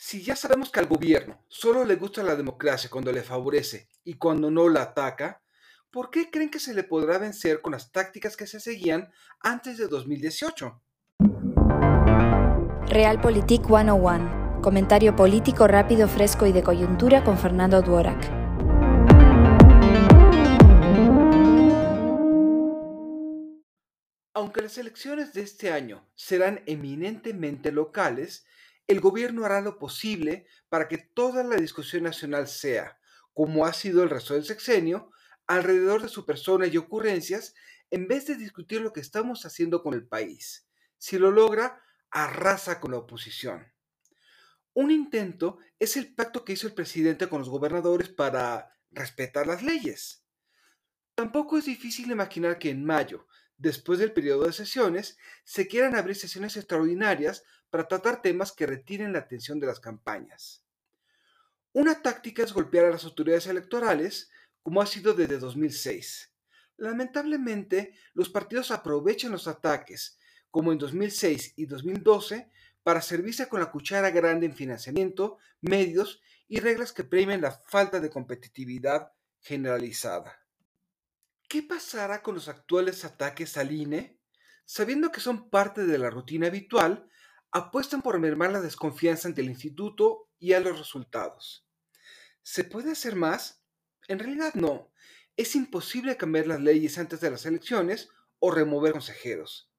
Si ya sabemos que al gobierno solo le gusta la democracia cuando le favorece y cuando no la ataca, ¿por qué creen que se le podrá vencer con las tácticas que se seguían antes de 2018? Realpolitik 101. Comentario político rápido, fresco y de coyuntura con Fernando Duorak. Aunque las elecciones de este año serán eminentemente locales, el gobierno hará lo posible para que toda la discusión nacional sea, como ha sido el resto del sexenio, alrededor de su persona y ocurrencias, en vez de discutir lo que estamos haciendo con el país. Si lo logra, arrasa con la oposición. Un intento es el pacto que hizo el presidente con los gobernadores para respetar las leyes. Tampoco es difícil imaginar que en mayo, después del periodo de sesiones, se quieran abrir sesiones extraordinarias para tratar temas que retiren la atención de las campañas. Una táctica es golpear a las autoridades electorales, como ha sido desde 2006. Lamentablemente, los partidos aprovechan los ataques, como en 2006 y 2012, para servirse con la cuchara grande en financiamiento, medios y reglas que premien la falta de competitividad generalizada. ¿Qué pasará con los actuales ataques al INE? Sabiendo que son parte de la rutina habitual, apuestan por mermar la desconfianza ante el instituto y a los resultados. ¿Se puede hacer más? En realidad no. Es imposible cambiar las leyes antes de las elecciones o remover consejeros.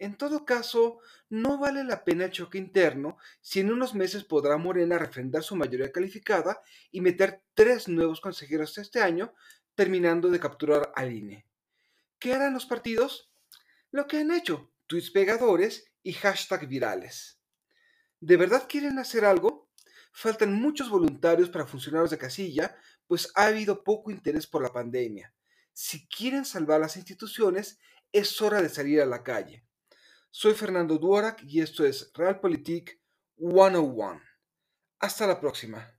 En todo caso, no vale la pena el choque interno si en unos meses podrá Morena refrendar su mayoría calificada y meter tres nuevos consejeros este año, terminando de capturar al INE. ¿Qué harán los partidos? Lo que han hecho, tweets pegadores y hashtag virales. ¿De verdad quieren hacer algo? Faltan muchos voluntarios para funcionarios de casilla, pues ha habido poco interés por la pandemia. Si quieren salvar las instituciones, es hora de salir a la calle. Soy Fernando Duorak y esto es Realpolitik 101. Hasta la próxima.